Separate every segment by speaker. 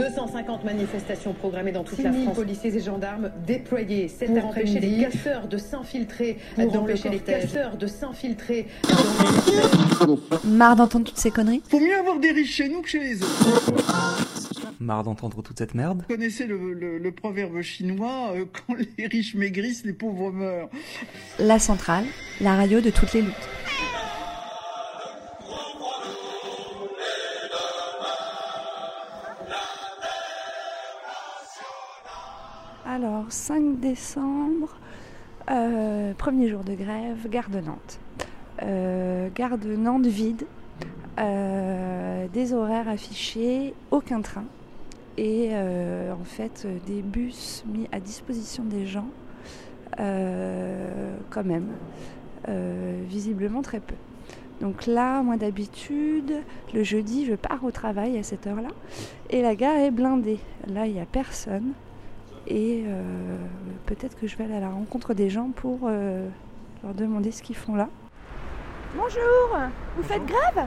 Speaker 1: 250 manifestations programmées dans toute la France. policiers et gendarmes déployés cet pour empêcher les casseurs de s'infiltrer, dans empêcher les casseurs de s'infiltrer.
Speaker 2: Marre d'entendre toutes ces conneries
Speaker 3: Faut mieux avoir des riches chez nous que chez les autres.
Speaker 4: Marre d'entendre toute cette merde
Speaker 3: Vous connaissez le, proverbe chinois euh, quand les riches maigrissent, les pauvres meurent.
Speaker 2: La centrale, la radio de toutes les luttes. 5 décembre, euh, premier jour de grève, gare de Nantes. Euh, gare de Nantes vide, euh, des horaires affichés, aucun train. Et en fait, des bus mis à disposition des gens, quand même, visiblement très peu. Donc là, moi d'habitude, le jeudi, je pars au travail à cette heure-là. Et la gare est blindée. Là, il n'y a personne. Et euh, peut-être que je vais aller à la rencontre des gens pour euh, leur demander ce qu'ils font là. Bonjour, vous faites grève?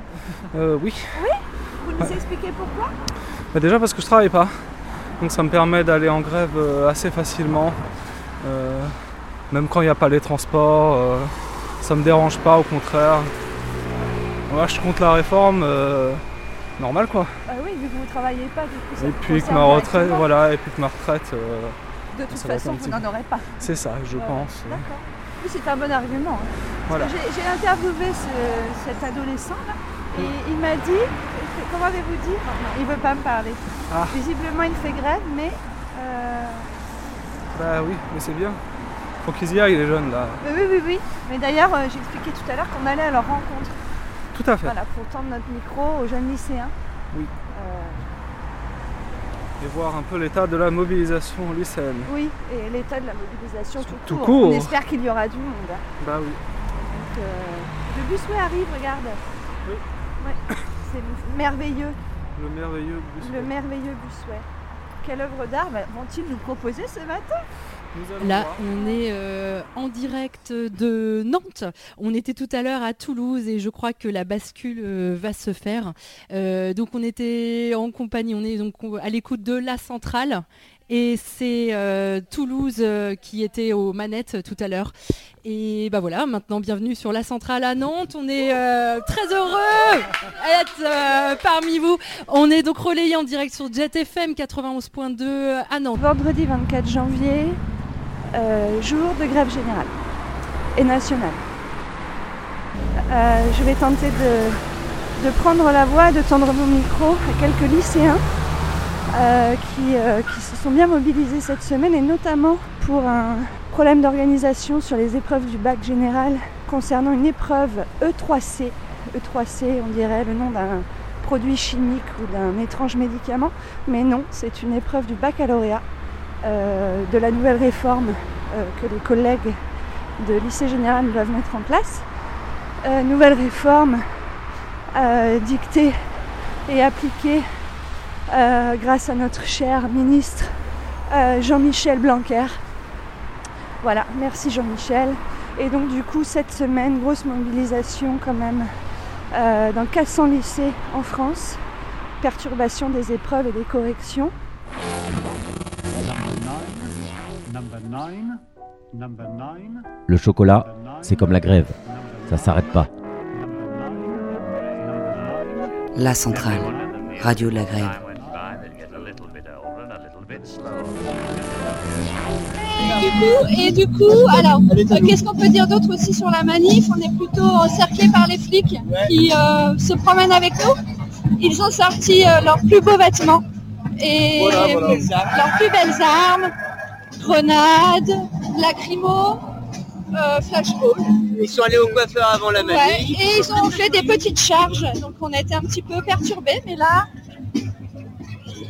Speaker 5: Euh, Oui.
Speaker 2: Oui? Vous nous expliquez pourquoi?
Speaker 5: Bah, Déjà parce que je travaille pas. Donc ça me permet d'aller en grève assez facilement. même quand il n'y a pas les transports, ça me dérange pas, au contraire. Moi je compte la réforme normal quoi.
Speaker 2: Ah oui, vu que vous ne travaillez pas, du coup, ça
Speaker 5: Et puis que ma retraite, voilà, et puis que ma retraite. Euh,
Speaker 2: de toute façon, vous n'en aurez pas.
Speaker 5: C'est ça, je pense.
Speaker 2: D'accord. Oui, c'est un bon argument. Hein. J'ai interviewé cet adolescent là, et il m'a dit, comment avez-vous dit? Il ne veut pas me parler. Ah. Visiblement, il fait grève, mais. Euh...
Speaker 5: Bah oui, mais c'est bien. Faut qu'ils y aillent, les jeunes là.
Speaker 2: Oui, oui, oui. oui. Mais d'ailleurs, euh, j'ai expliqué tout à l'heure qu'on allait à leur rencontre.
Speaker 5: Tout à fait.
Speaker 2: Voilà, pour tendre notre micro aux jeunes lycéens.
Speaker 5: Oui. Euh, et voir un peu l'état de la mobilisation lycéenne.
Speaker 2: Oui, et l'état de la mobilisation tout, court. On espère qu'il y aura du monde.
Speaker 5: Bah oui.
Speaker 2: Donc, euh, le busway arrive, regarde.
Speaker 5: Oui.
Speaker 2: Ouais. C'est merveilleux.
Speaker 5: Le merveilleux busway.
Speaker 2: Le merveilleux busway. Quelle œuvre d'art vont-ils nous proposer ce matin?
Speaker 6: Là, on est euh, en direct de Nantes. On était tout à l'heure à Toulouse et je crois que la bascule euh, va se faire. Euh, donc on était en compagnie, on est donc à l'écoute de la centrale et c'est Toulouse qui était aux manettes tout à l'heure. Et bah voilà, maintenant bienvenue sur la centrale à Nantes. On est très heureux d'être parmi vous. On est donc relayé en direct sur Jet FM 91.2 à Nantes.
Speaker 2: Vendredi 24 janvier, euh, jour de grève générale et nationale. Euh, je vais tenter de, prendre la voix, de tendre mon micro à quelques lycéens euh, qui, qui, se sont bien mobilisés cette semaine et notamment pour un problème d'organisation sur les épreuves du bac général concernant une épreuve E3C. E3C, on dirait le nom d'un produit chimique ou d'un étrange médicament, mais non, c'est une épreuve du baccalauréat euh, de la nouvelle réforme euh, que les collègues de lycée général doivent mettre en place. Euh, nouvelle réforme dictée et appliquée grâce à notre cher ministre Jean-Michel Blanquer. Voilà, merci Jean-Michel. Et donc du coup, cette semaine, grosse mobilisation quand même dans 400 lycées en France. Perturbation des épreuves et des corrections.
Speaker 7: Le chocolat, c'est comme la grève, ça s'arrête pas.
Speaker 8: La centrale, radio de la grève.
Speaker 9: Et du coup, et du coup alors, euh, qu'est-ce qu'on peut dire d'autre aussi sur la manif? On est plutôt encerclé par les flics qui euh, se promènent avec nous. Ils ont sorti euh, leurs plus beaux vêtements et leurs plus belles armes, grenades, lacrymo, euh, flashball.
Speaker 10: Ils sont allés au coiffeur avant la manif.
Speaker 9: et ils ont fait des petites charges, donc on a été un petit peu perturbés, mais là,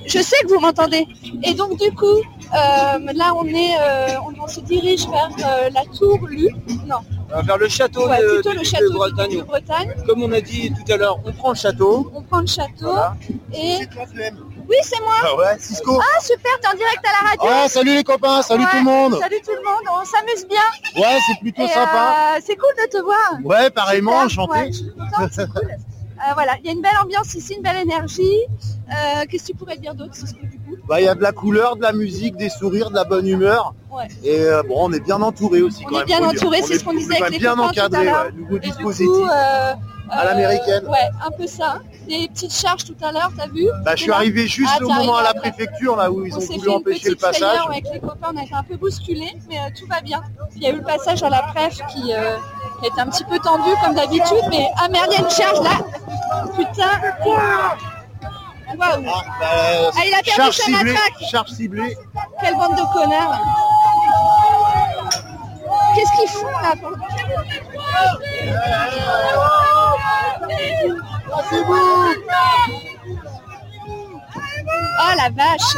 Speaker 9: je sais que vous m'entendez. Et donc du coup, euh, là on est, euh, on, se dirige vers la tour Lu. Non.
Speaker 10: Vers le château,
Speaker 9: de,
Speaker 10: Bretagne. Comme on a dit tout à l'heure, on prend le château.
Speaker 9: On prend le château et. Oui, c'est moi.
Speaker 10: Ah ouais, Cisco.
Speaker 9: Ah super, t'es en direct à la radio.
Speaker 10: Ouais, salut les copains, salut tout le monde.
Speaker 9: Salut tout le monde, on s'amuse bien.
Speaker 10: Ouais, c'est plutôt sympa.
Speaker 9: c'est cool de te voir.
Speaker 10: Ouais, pareillement, enchanté.
Speaker 9: voilà, il y a une belle ambiance ici, une belle énergie. Qu'est-ce que tu pourrais dire d'autre, Cisco
Speaker 10: Bah, il y a de la couleur, de la musique, des sourires, de la bonne humeur. Et euh, bon, on est bien entouré aussi.
Speaker 9: On est bien entouré, c'est ce qu'on disait avec les
Speaker 10: bien encadré,
Speaker 9: ouais,
Speaker 10: nouveau dispositif.
Speaker 9: Euh,
Speaker 10: à l'américaine.
Speaker 9: Ouais, un peu ça. Des petites charges tout à l'heure, t'as vu
Speaker 10: Bah, je suis arrivé juste
Speaker 9: Ah,
Speaker 10: au moment à la préfecture, là où ils
Speaker 9: On
Speaker 10: ont
Speaker 9: s'est
Speaker 10: voulu
Speaker 9: fait une
Speaker 10: empêcher le
Speaker 9: petite
Speaker 10: passage.
Speaker 9: frayeur avec les copains, on a été un peu bousculés, mais euh, tout va bien. Il y a eu le passage à la préf qui, euh, qui était un petit peu tendu comme d'habitude, mais ah merde, il y a une charge là Putain Waouh
Speaker 10: Bah,
Speaker 9: Ah, il a perdu
Speaker 10: charge
Speaker 9: sa
Speaker 10: ciblée,
Speaker 9: matraque
Speaker 10: charge ciblée.
Speaker 9: Quelle bande de connards Qu'est-ce qu'ils font là pour- Oh la vache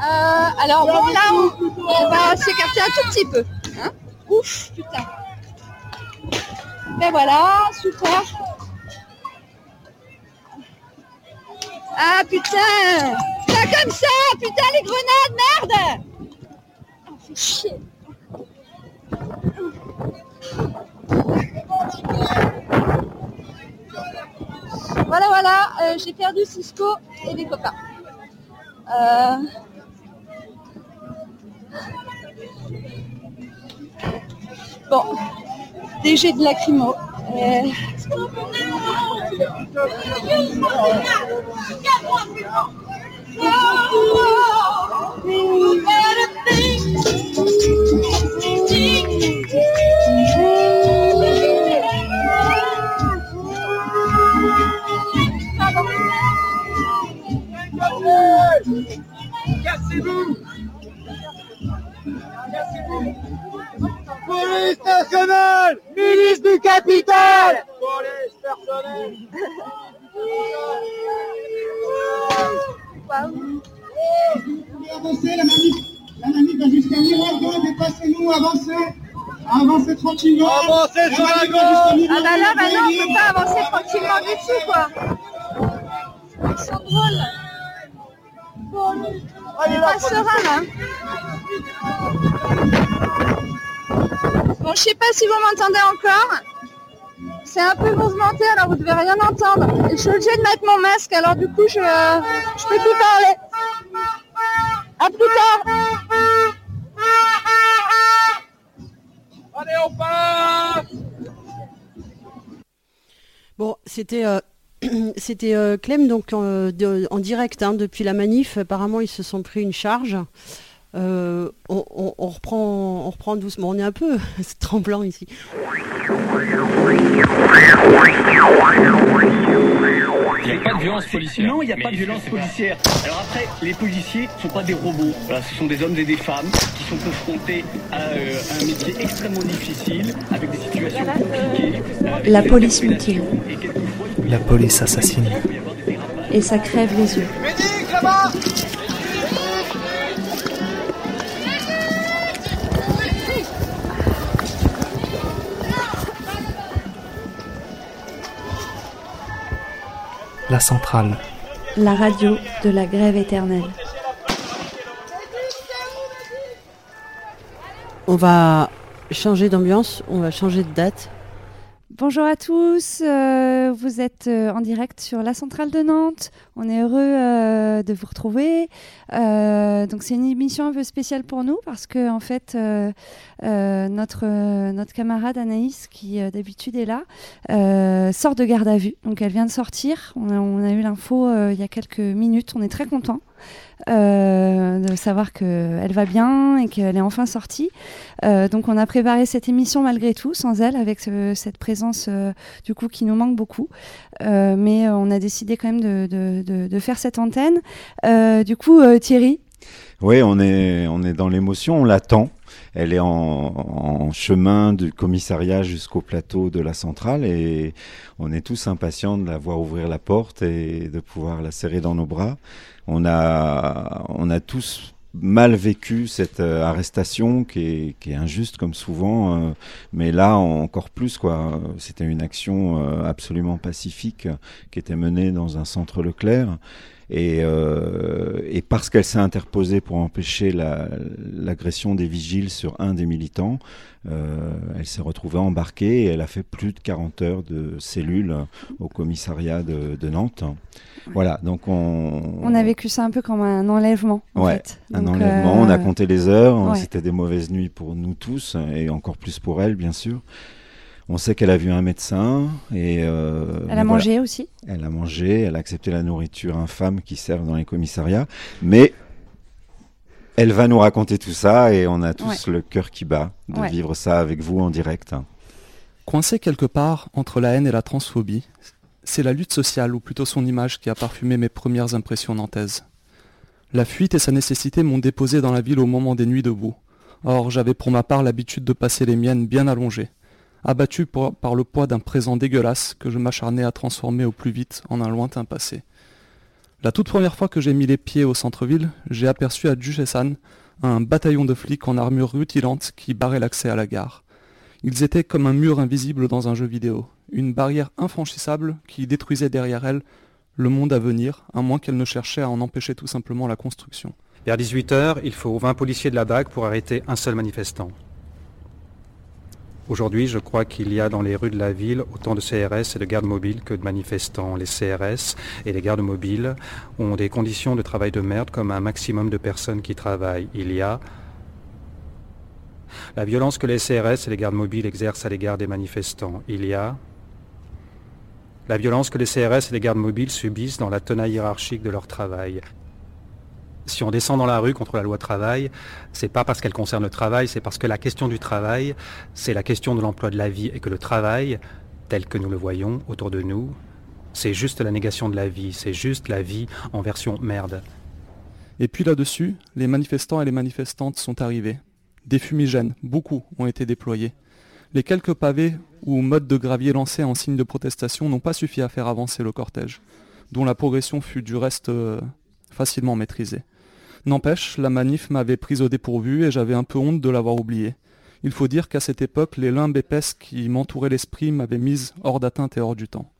Speaker 9: Euh, Alors bon là on, on va s'écarter un tout petit peu. hein. Ouf putain. Et voilà, super. Ah putain Pas comme ça Putain les grenades, merde chier. Voilà, voilà, euh, j'ai perdu Cisco et les copains. Euh, Bon, des de lacrymo. Euh,
Speaker 10: Cassez-vous Police nationale Milice du capital Police personnelle
Speaker 11: Avancez, la manif, la manif va jusqu'à Mirador, dépassez-nous, avancez, avancez tranquillement.
Speaker 10: Avancez sur la gauche.
Speaker 9: Ah bah là, bah non, on peut pas avancer tranquillement du tout, quoi. Ils sont drôles. On est pas serein, là. Bon, je sais pas si vous m'entendez encore. C'est un peu mouvementé, alors vous devez rien entendre. Et je suis obligée de mettre mon masque, alors du coup, je, je peux plus parler. À plus tard.
Speaker 10: Allez, on passe
Speaker 12: Bon, c'était euh, c'était euh, Clem donc euh, de- en direct hein, depuis la manif. Apparemment, ils se sont pris une charge. Euh, on, on- on reprend, on reprend doucement. On est un peu tremblant ici.
Speaker 13: Il n'y a pas de violence policière.
Speaker 14: Non, il n'y a
Speaker 13: Mais
Speaker 14: pas de violence policière. Alors après, les policiers ne sont pas des robots. Voilà, ce sont des hommes et des femmes sont confrontés à euh, un métier extrêmement difficile, avec des situations compliquées. euh,
Speaker 15: La police mutile.
Speaker 4: La police assassine.
Speaker 15: Et ça crève les yeux.
Speaker 10: Médic, là-bas
Speaker 4: La centrale.
Speaker 15: La radio de la grève éternelle.
Speaker 12: On va changer d'ambiance. On va changer de date.
Speaker 2: Bonjour à tous, euh, vous êtes euh, en direct sur la centrale de Nantes. On est heureux euh, de vous retrouver. Donc c'est une émission un peu spéciale pour nous parce que en fait notre camarade Anaïs qui d'habitude est là sort de garde à vue. Donc elle vient de sortir. On a, eu l'info il y a quelques minutes. On est très content euh, de savoir qu'elle va bien et qu'elle est enfin sortie. Euh, donc on a préparé cette émission malgré tout, sans elle, avec ce- cette présence euh, du coup qui nous manque beaucoup. Mais on a décidé quand même de, de- de- faire cette antenne. Du coup, Thierry,
Speaker 16: Oui, on est, on est dans l'émotion, on l'attend. Elle est en, chemin du commissariat jusqu'au plateau de la centrale et on est tous impatients de la voir ouvrir la porte et de pouvoir la serrer dans nos bras. On a, on a tous mal vécu cette euh, arrestation qui est, qui est injuste comme souvent, euh, mais là encore plus quoi. C'était une action euh, absolument pacifique qui était menée dans un centre Leclerc. Et, et parce qu'elle s'est interposée pour empêcher l'agression des vigiles sur un des militants, elle s'est retrouvée embarquée et elle a fait plus de 40 heures de cellule au commissariat de, de Nantes. Voilà, donc on...
Speaker 2: On a vécu ça un peu comme un enlèvement, en
Speaker 16: ouais,
Speaker 2: fait.
Speaker 16: un
Speaker 2: Donc,
Speaker 16: enlèvement,
Speaker 2: euh,
Speaker 16: on a compté les heures,
Speaker 2: ouais.
Speaker 16: c'était des mauvaises nuits pour nous tous, et encore plus pour elle, bien sûr. On sait qu'elle a vu un médecin et... euh,
Speaker 2: Elle a mangé aussi
Speaker 16: Elle a mangé, elle a accepté la nourriture infâme qui sert dans les commissariats, mais elle va nous raconter tout ça et on a tous
Speaker 6: Ouais.
Speaker 16: le cœur qui bat de
Speaker 6: Ouais.
Speaker 16: vivre ça avec vous en direct.
Speaker 6: Coincé quelque part entre la haine et la transphobie, c'est la lutte sociale, ou plutôt son image, qui a parfumé mes premières impressions nantaises. La fuite et sa nécessité m'ont déposé dans la ville au moment des nuits debout. Or, j'avais pour ma part l'habitude de passer les miennes bien allongées, abattu par le poids d'un présent dégueulasse que je m'acharnais à transformer au plus vite en un lointain passé. La toute première fois que j'ai mis les pieds au centre-ville, j'ai aperçu à Duchessan un bataillon de flics en armure rutilante qui barrait l'accès à la gare. Ils étaient comme un mur invisible dans un jeu vidéo, une barrière infranchissable qui détruisait derrière elle le monde à venir, à moins qu'elle ne cherchait à en empêcher tout simplement la construction.
Speaker 17: Vers 18h, il faut 20 policiers de la BAC pour arrêter un seul manifestant. Aujourd'hui, je crois qu'il y a dans les rues de la ville autant de CRS et de gardes mobiles que de manifestants. Les CRS et les gardes mobiles ont des conditions de travail de merde comme un maximum de personnes qui travaillent. Il y a la violence que les CRS et les gardes mobiles exercent à l'égard des manifestants. Il y a la violence que les CRS et les gardes mobiles subissent dans la tenaille hiérarchique de leur travail. Si on descend dans la rue contre la loi travail, c'est pas parce qu'elle concerne le travail, c'est parce que la question du travail, c'est la question de l'emploi de la vie et que le travail, tel que nous le voyons autour de nous, c'est juste la négation de la vie, c'est juste la vie en version merde.
Speaker 6: Et puis là-dessus, les manifestants et les manifestantes sont arrivés. Des fumigènes, beaucoup, ont été déployés. Les quelques pavés ou modes de gravier lancés en signe de protestation n'ont pas suffi à faire avancer le cortège, dont la progression fut du reste euh, facilement maîtrisée. N'empêche, la manif m'avait prise au dépourvu et j'avais un peu honte de l'avoir oubliée. Il faut dire qu'à cette époque, les limbes épaisses qui m'entouraient l'esprit m'avaient mise hors d'atteinte et hors du temps.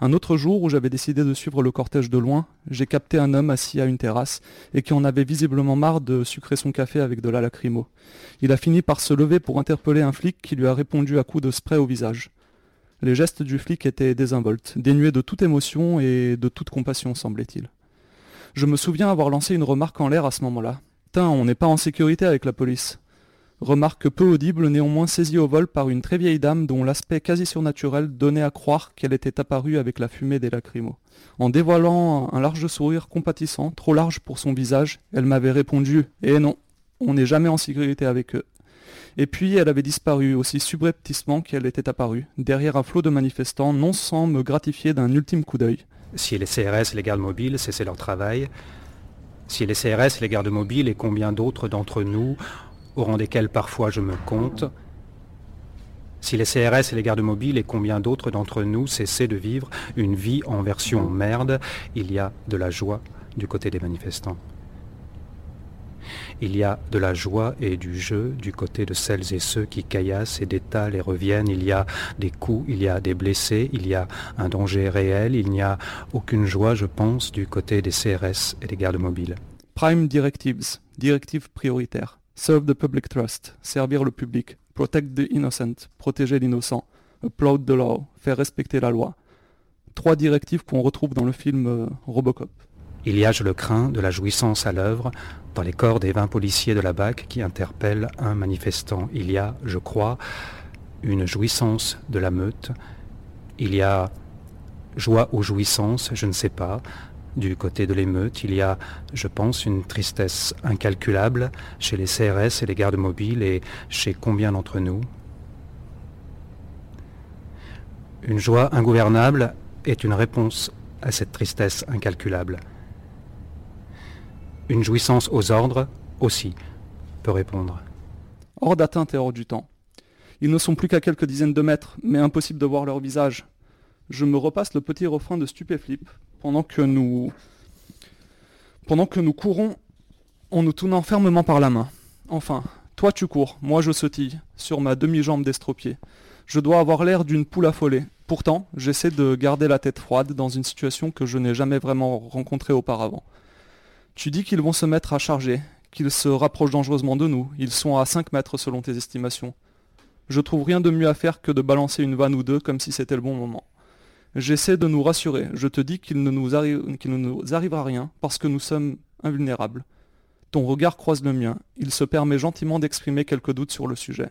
Speaker 6: Un autre jour où j'avais décidé de suivre le cortège de loin, j'ai capté un homme assis à une terrasse et qui en avait visiblement marre de sucrer son café avec de la lacrymo. Il a fini par se lever pour interpeller un flic qui lui a répondu à coups de spray au visage. Les gestes du flic étaient désinvoltes, dénués de toute émotion et de toute compassion, semblait-il. Je me souviens avoir lancé une remarque en l'air à ce moment-là. Tain, on n'est pas en sécurité avec la police. Remarque peu audible, néanmoins saisie au vol par une très vieille dame dont l'aspect quasi surnaturel donnait à croire qu'elle était apparue avec la fumée des lacrymos. En dévoilant un large sourire compatissant, trop large pour son visage, elle m'avait répondu « Eh non, on n'est jamais en sécurité avec eux ». Et puis elle avait disparu aussi subrepticement qu'elle était apparue, derrière un flot de manifestants, non sans me gratifier d'un ultime coup d'œil.
Speaker 17: Si les CRS et les gardes mobiles cessaient leur travail, si les CRS les gardes mobiles et combien d'autres d'entre nous, au rang desquels parfois je me compte, si les CRS et les gardes mobiles et combien d'autres d'entre nous cessaient de vivre une vie en version merde, il y a de la joie du côté des manifestants. Il y a de la joie et du jeu du côté de celles et ceux qui caillassent et détalent et reviennent. Il y a des coups, il y a des blessés, il y a un danger réel. Il n'y a aucune joie, je pense, du côté des CRS et des gardes mobiles.
Speaker 6: Prime Directives, directives prioritaires. Serve the public trust, servir le public. Protect the innocent, protéger l'innocent. Applaud the law, faire respecter la loi. Trois directives qu'on retrouve dans le film euh, Robocop.
Speaker 17: Il y a, je le crains, de la jouissance à l'œuvre dans les corps des 20 policiers de la BAC qui interpellent un manifestant. Il y a, je crois, une jouissance de la meute. Il y a joie ou jouissance, je ne sais pas. Du côté de l'émeute, il y a, je pense, une tristesse incalculable chez les CRS et les gardes mobiles et chez combien d'entre nous Une joie ingouvernable est une réponse à cette tristesse incalculable. Une jouissance aux ordres aussi peut répondre.
Speaker 6: Hors d'atteinte et hors du temps. Ils ne sont plus qu'à quelques dizaines de mètres, mais impossible de voir leur visage. Je me repasse le petit refrain de Stupéflip pendant que nous. pendant que nous courons en nous tenant fermement par la main. Enfin, toi tu cours, moi je sautille, sur ma demi-jambe d'estropié. Je dois avoir l'air d'une poule affolée, Pourtant, j'essaie de garder la tête froide dans une situation que je n'ai jamais vraiment rencontrée auparavant. Tu dis qu'ils vont se mettre à charger, qu'ils se rapprochent dangereusement de nous, ils sont à 5 mètres selon tes estimations. Je trouve rien de mieux à faire que de balancer une vanne ou deux comme si c'était le bon moment. J'essaie de nous rassurer, je te dis qu'il ne, nous ne nous arrivera rien parce que nous sommes invulnérables. Ton regard croise le mien, il se permet gentiment d'exprimer quelques doutes sur le sujet.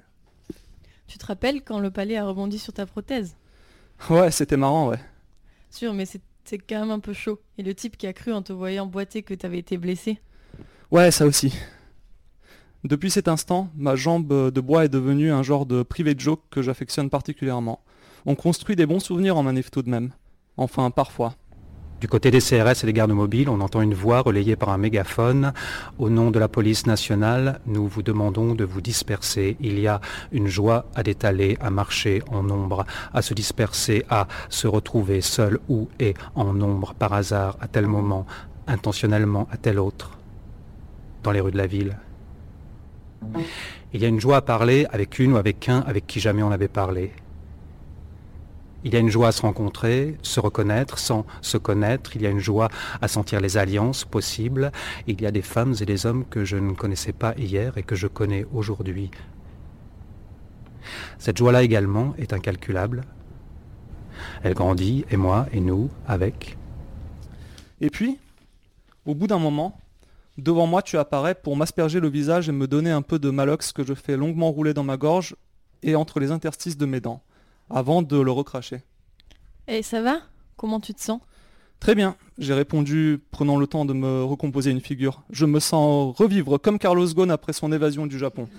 Speaker 18: Tu te rappelles quand le palais a rebondi sur ta prothèse?
Speaker 6: Ouais, c'était marrant, ouais.
Speaker 18: Sûr, mais c'est quand même un peu chaud. Et le type qui a cru en te voyant boiter que t'avais été blessé
Speaker 6: Ouais, ça aussi. Depuis cet instant, ma jambe de bois est devenue un genre de privé joke que j'affectionne particulièrement. On construit des bons souvenirs en manif tout de même. Enfin, parfois.
Speaker 17: Du côté des CRS et des gardes mobiles, on entend une voix relayée par un mégaphone. Au nom de la police nationale, nous vous demandons de vous disperser. Il y a une joie à détaler, à marcher en nombre, à se disperser, à se retrouver seul ou et en nombre, par hasard, à tel moment, intentionnellement à tel autre, dans les rues de la ville. Il y a une joie à parler avec une ou avec un avec qui jamais on n'avait parlé. Il y a une joie à se rencontrer, se reconnaître sans se connaître. Il y a une joie à sentir les alliances possibles. Il y a des femmes et des hommes que je ne connaissais pas hier et que je connais aujourd'hui. Cette joie-là également est incalculable. Elle grandit, et moi, et nous, avec.
Speaker 6: Et puis, au bout d'un moment, devant moi tu apparais pour m'asperger le visage et me donner un peu de malox que je fais longuement rouler dans ma gorge et entre les interstices de mes dents avant de le recracher.
Speaker 18: Et ça va? Comment tu te sens?
Speaker 6: Très bien, j'ai répondu, prenant le temps de me recomposer une figure. Je me sens revivre comme Carlos Ghosn après son évasion du Japon.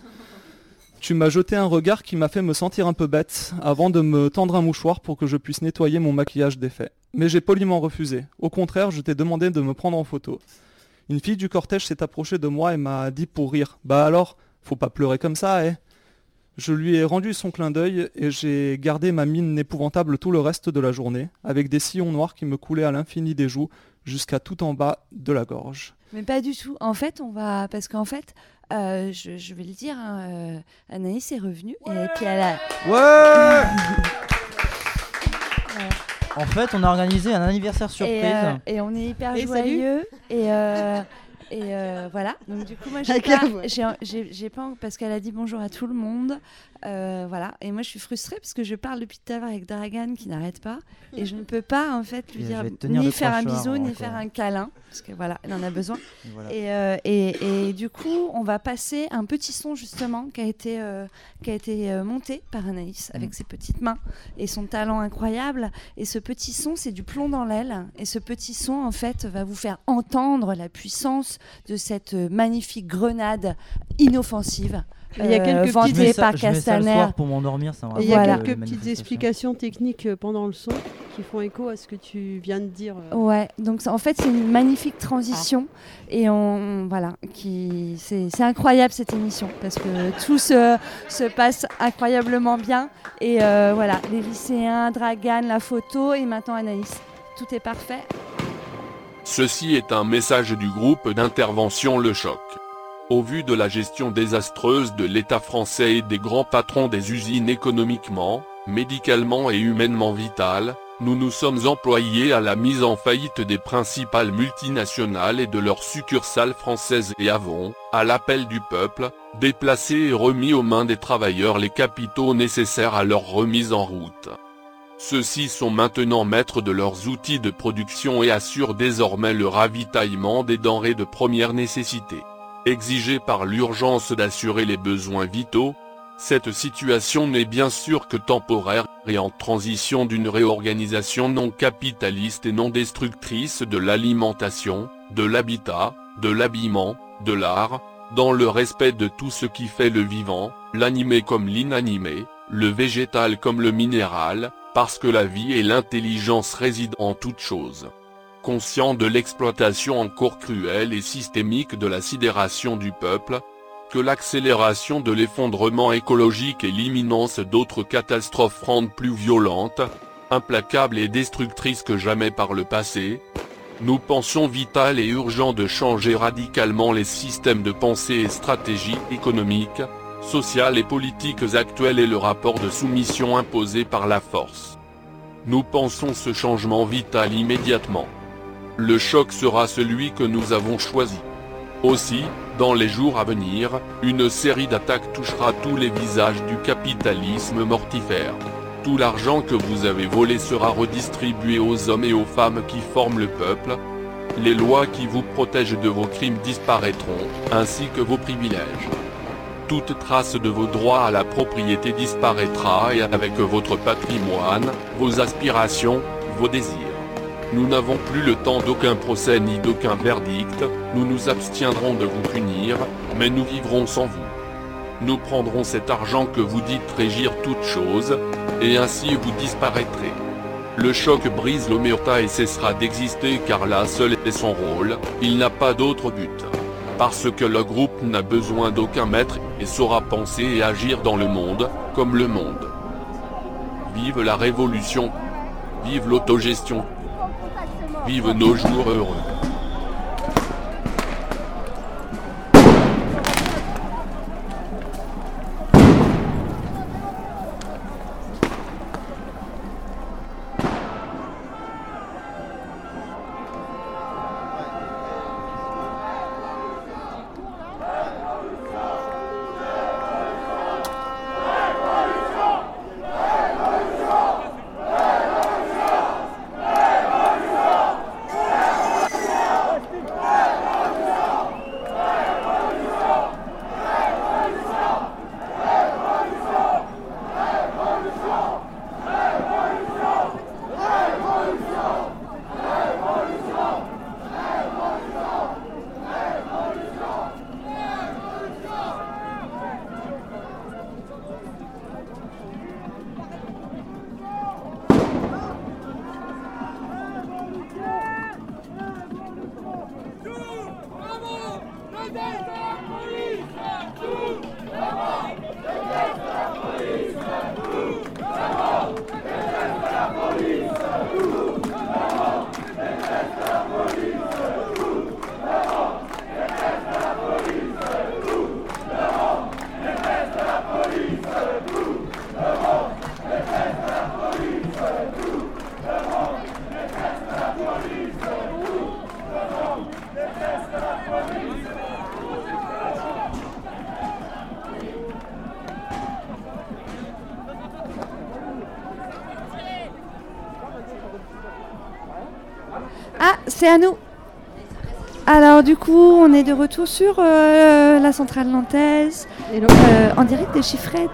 Speaker 6: Tu m'as jeté un regard qui m'a fait me sentir un peu bête, avant de me tendre un mouchoir pour que je puisse nettoyer mon maquillage défait. Mais j'ai poliment refusé. Au contraire, je t'ai demandé de me prendre en photo. Une fille du cortège s'est approchée de moi et m'a dit pour rire. Bah alors, faut pas pleurer comme ça, eh? Je lui ai rendu son clin d'œil et j'ai gardé ma mine épouvantable tout le reste de la journée, avec des sillons noirs qui me coulaient à l'infini des joues jusqu'à tout en bas de la gorge.
Speaker 2: Mais pas du tout. En fait, on va. Parce qu'en fait, euh, je, vais le dire, hein, euh, Anaïs est revenue et puis elle a.
Speaker 19: Ouais En fait, on a organisé un anniversaire surprise.
Speaker 2: Et, euh, on est hyper joyeux. Et et euh, voilà. Donc du coup, moi, j'ai pas, j'ai, pas, parce qu'elle a dit bonjour à tout le monde. Euh, voilà. Et moi, je suis frustrée parce que je parle depuis tout à l'heure avec Dragan qui n'arrête pas, et je ne peux pas en fait lui dire ni faire un bisou ni faire un câlin parce que voilà, elle en a besoin. Et, euh, et, et, du coup, on va passer un petit son justement qui a été qui a été monté par Anaïs avec mm. ses petites mains et son talent incroyable. Et ce petit son, c'est du plomb dans l'aile. Et ce petit son, en fait, va vous faire entendre la puissance de cette magnifique grenade inoffensive.
Speaker 19: Il y a quelques euh, petites par Castaner. pour m'endormir,
Speaker 12: Il y a quelques petites explications techniques euh, pendant le son qui font écho à ce que tu viens de dire.
Speaker 2: Euh. Ouais, donc en fait c'est une magnifique transition et on voilà qui c'est incroyable cette émission parce que tout se, se passe incroyablement bien et voilà les lycéens, Dragan, la photo et maintenant Anaïs, tout est parfait.
Speaker 20: Ceci est un message du groupe d'intervention Le Choc. Au vu de la gestion désastreuse de l'État français et des grands patrons des usines économiquement, médicalement et humainement vitales, nous nous sommes employés à la mise en faillite des principales multinationales et de leurs succursales françaises et avons, à l'appel du peuple, déplacé et remis aux mains des travailleurs les capitaux nécessaires à leur remise en route. Ceux-ci sont maintenant maîtres de leurs outils de production et assurent désormais le ravitaillement des denrées de première nécessité. Exigé par l'urgence d'assurer les besoins vitaux, cette situation n'est bien sûr que temporaire et en transition d'une réorganisation non capitaliste et non destructrice de l'alimentation, de l'habitat, de l'habillement, de l'art, dans le respect de tout ce qui fait le vivant, l'animé comme l'inanimé, le végétal comme le minéral, parce que la vie et l'intelligence résident en toute chose. Conscient de l'exploitation encore cruelle et systémique de la sidération du peuple, que l'accélération de l'effondrement écologique et l'imminence d'autres catastrophes rendent plus violentes, implacables et destructrices que jamais par le passé, nous pensons vital et urgent de changer radicalement les systèmes de pensée et stratégies économiques, sociales et politiques actuelles et le rapport de soumission imposé par la force. Nous pensons ce changement vital immédiatement. Le choc sera celui que nous avons choisi. Aussi, dans les jours à venir, une série d'attaques touchera tous les visages du capitalisme mortifère. Tout l'argent que vous avez volé sera redistribué aux hommes et aux femmes qui forment le peuple. Les lois qui vous protègent de vos crimes disparaîtront, ainsi que vos privilèges. Toute trace de vos droits à la propriété disparaîtra et avec votre patrimoine, vos aspirations, vos désirs. Nous n'avons plus le temps d'aucun procès ni d'aucun verdict, nous nous abstiendrons de vous punir, mais nous vivrons sans vous. Nous prendrons cet argent que vous dites régir toutes choses, et ainsi vous disparaîtrez. Le choc brise l'omerta et cessera d'exister car là seul est son rôle, il n'a pas d'autre but. Parce que le groupe n'a besoin d'aucun maître et saura penser et agir dans le monde, comme le monde. Vive la révolution. Vive l'autogestion. Vive nos jours heureux.
Speaker 2: C'est à nous. Alors du coup, on est de retour sur euh, la centrale nantaise, et euh, en direct des Chiffred.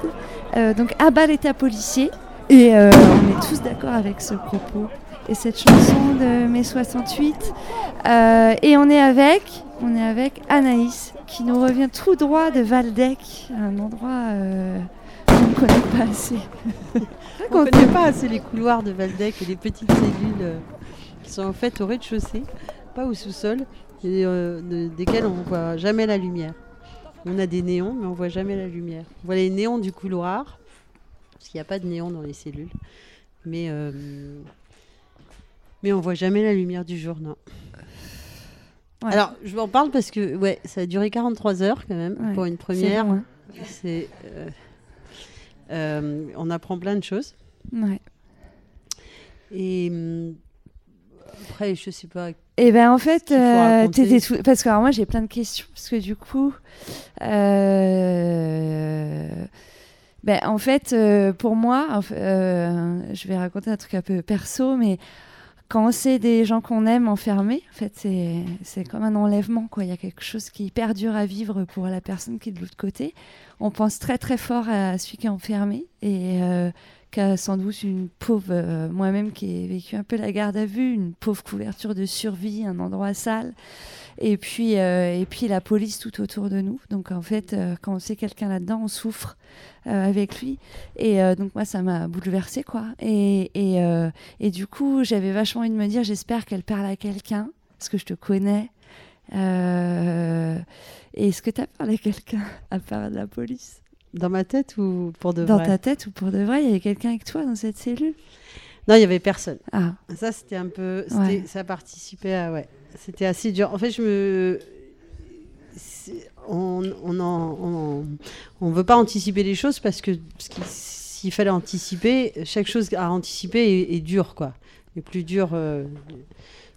Speaker 2: Euh, donc à bas l'état policier. Et on est tous d'accord avec ce propos et cette chanson de mai 68. et on est avec, on est avec Anaïs qui nous revient tout droit de Valdec, un endroit qu'on ne connaît pas assez.
Speaker 12: on ne connaît pas assez les couloirs de Valdec et les petites cellules qui sont en fait au rez-de-chaussée, pas au sous-sol, et euh, desquels on ne voit jamais la lumière. On a des néons, mais on voit jamais la lumière. On voit les néons du couloir, parce qu'il n'y a pas de néons dans les cellules, mais, euh, mais on voit jamais la lumière du jour, non. Alors, je vous en parle parce que ouais, ça a duré 43 heures quand même pour une première. C'est, euh, on apprend plein de choses.
Speaker 2: Ouais.
Speaker 12: Et hum, après, je sais pas. Et
Speaker 2: eh ben en fait, euh, parce que alors, moi j'ai plein de questions parce que du coup, euh, ben en fait euh, pour moi, je vais raconter un truc un peu perso, mais quand c'est des gens qu'on aime enfermés, en fait c'est comme un enlèvement quoi. Il y a quelque chose qui est hyper dur à vivre pour la personne qui est de l'autre côté. On pense très très fort à celui qui est enfermé et sans doute une pauvre, euh, moi-même qui ai vécu un peu la garde à vue, une pauvre couverture de survie, un endroit sale, et puis, euh, et puis la police tout autour de nous. Donc en fait, euh, quand on sait quelqu'un là-dedans, on souffre avec lui. Et donc moi, ça m'a bouleversée, quoi. Et, et, et du coup, j'avais vachement envie de me dire, j'espère qu'elle parle à quelqu'un, parce que je te connais. Est-ce que tu as parlé à quelqu'un à part de la police?
Speaker 12: Dans ma tête ou pour de
Speaker 2: vrai
Speaker 12: Dans
Speaker 2: ta tête ou pour de vrai Il y avait quelqu'un avec toi dans cette cellule?
Speaker 12: Non, il y avait personne.
Speaker 2: Ah.
Speaker 12: Ça, c'était un peu. Ça participait à. Ouais. C'était assez dur. En fait, je me. On on, on, on veut pas anticiper les choses parce que s'il s'il fallait anticiper, chaque chose à anticiper est, dure, quoi. Est plus dure euh,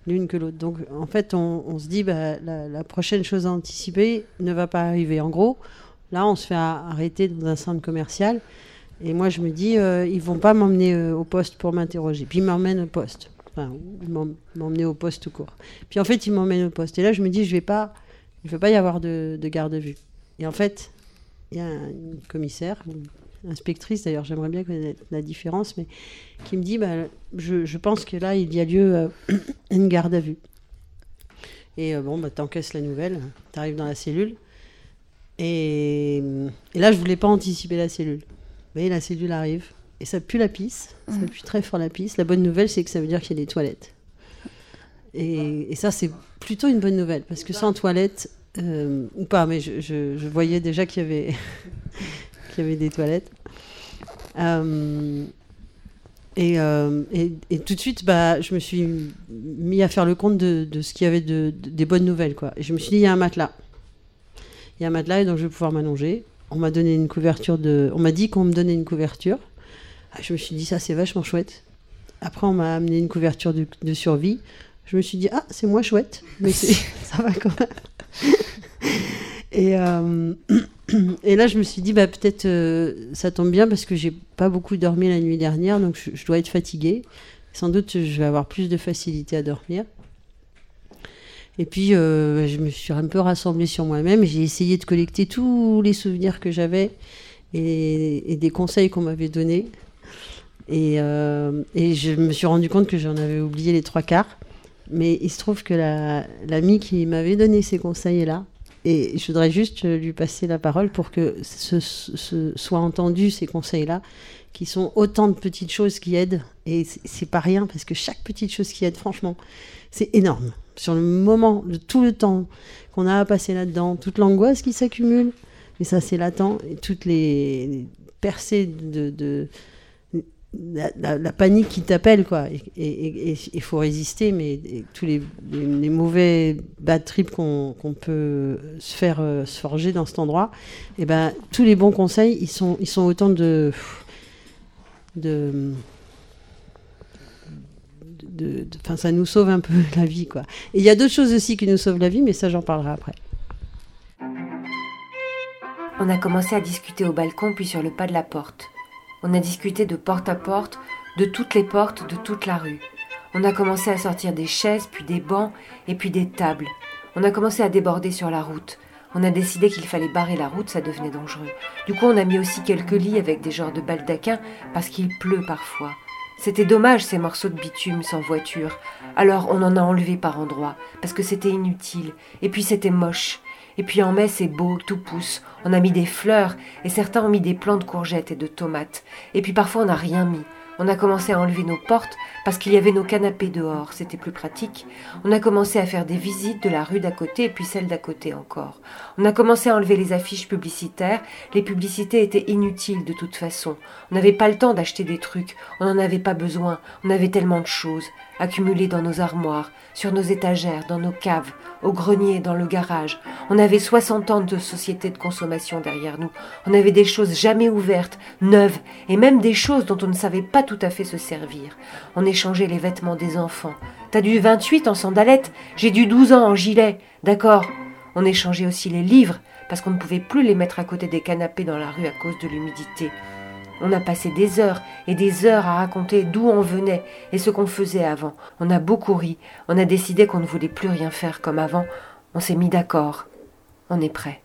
Speaker 12: l'une que l'autre. Donc, en fait, on, se dit, bah, la, prochaine chose à anticiper ne va pas arriver. En gros, là, on se fait arrêter dans un centre commercial. Et moi, je me dis, euh, ils vont pas m'emmener euh, au poste pour m'interroger. Puis ils m'emmènent au poste. Enfin, ils m'emmener au poste tout court. Puis en fait, ils m'emmènent au poste. Et là, je me dis, je vais pas, il ne va pas y avoir de, de garde-vue. Et en fait, il y a un commissaire, inspectrice d'ailleurs, j'aimerais bien connaître la différence, mais qui me dit bah, je, pense que là, il y a lieu à euh, une garde à vue. Et euh, bon, bah, t'encaisses la nouvelle, t'arrives dans la cellule. Et, là, je voulais pas anticiper la cellule. Mais la cellule arrive. Et ça pue la pisse. Ça pue très fort la pisse. La bonne nouvelle, c'est que ça veut dire qu'il y a des toilettes. Et, et ça, c'est plutôt une bonne nouvelle. Parce que sans toilettes, euh, ou pas, mais je, voyais déjà qu'il y avait, qu'il y avait des toilettes. Euh, euh, et, et, tout de suite, bah, je me suis mis à faire le compte de, ce qu'il y avait de, des bonnes nouvelles. Quoi. Et je me suis dit, il y a un matelas. Il y a un matelas et donc je vais pouvoir m'allonger. On m'a donné une couverture de. On m'a dit qu'on me donnait une couverture. Ah, je me suis dit, ça c'est vachement chouette. Après, on m'a amené une couverture de, survie. Je me suis dit, ah, c'est moins chouette, mais ça va quand même. et, euh, et là, je me suis dit, bah, peut-être euh, ça tombe bien parce que j'ai pas beaucoup dormi la nuit dernière, donc je, dois être fatiguée. Sans doute, je vais avoir plus de facilité à dormir. Et puis, euh, je me suis un peu rassemblée sur moi-même. J'ai essayé de collecter tous les souvenirs que j'avais et, des conseils qu'on m'avait donnés. Et, et, je me suis rendu compte que j'en avais oublié les trois quarts. Mais il se trouve que l'ami qui m'avait donné ces conseils-là, et je voudrais juste lui passer la parole pour que ce, soit entendu ces conseils-là, qui sont autant de petites choses qui aident. Et c'est pas rien, parce que chaque petite chose qui aide, franchement, c'est énorme. Sur le moment, de tout le temps qu'on a à passer là-dedans, toute l'angoisse qui s'accumule, et ça c'est latent, et toutes les, percées de la, panique qui t'appelle, quoi. Et il faut résister, mais tous les, mauvais bad trips qu'on peut se faire euh, se forger dans cet endroit, et eh ben tous les bons conseils, ils sont, ils sont autant de. de Ça nous sauve un peu la vie, quoi. Et il y a d'autres choses aussi qui nous sauvent la vie, mais ça, j'en parlerai après.
Speaker 21: On a commencé à discuter au balcon, puis sur le pas de la porte. On a discuté de porte à porte, de toutes les portes de toute la rue. On a commencé à sortir des chaises, puis des bancs, et puis des tables. On a commencé à déborder sur la route. On a décidé qu'il fallait barrer la route, ça devenait dangereux. Du coup, on a mis aussi quelques lits avec des genres de baldaquins, parce qu'il pleut parfois. C'était dommage ces morceaux de bitume sans voiture. Alors on en a enlevé par endroits, parce que c'était inutile, et puis c'était moche. Et puis en mai, c'est beau, tout pousse. On a mis des fleurs, et certains ont mis des plants de courgettes et de tomates. Et puis parfois, on n'a rien mis. On a commencé à enlever nos portes parce qu'il y avait nos canapés dehors, c'était plus pratique. On a commencé à faire des visites de la rue d'à côté et puis celle d'à côté encore. On a commencé à enlever les affiches publicitaires. Les publicités étaient inutiles de toute façon. On n'avait pas le temps d'acheter des trucs, on n'en avait pas besoin, on avait tellement de choses accumulées dans nos armoires, sur nos étagères, dans nos caves, au grenier, dans le garage. On avait 60 ans de société de consommation derrière nous. On avait des choses jamais ouvertes, neuves, et même des choses dont on ne savait pas tout à fait se servir. On échangeait les vêtements des enfants. T'as du 28 en sandalette, j'ai du 12 ans en gilet. D'accord. On échangeait aussi les livres, parce qu'on ne pouvait plus les mettre à côté des canapés dans la rue à cause de l'humidité. On a passé des heures et des heures à raconter d'où on venait et ce qu'on faisait avant. On a beaucoup ri. On a décidé qu'on ne voulait plus rien faire comme avant. On s'est mis d'accord. On est prêt.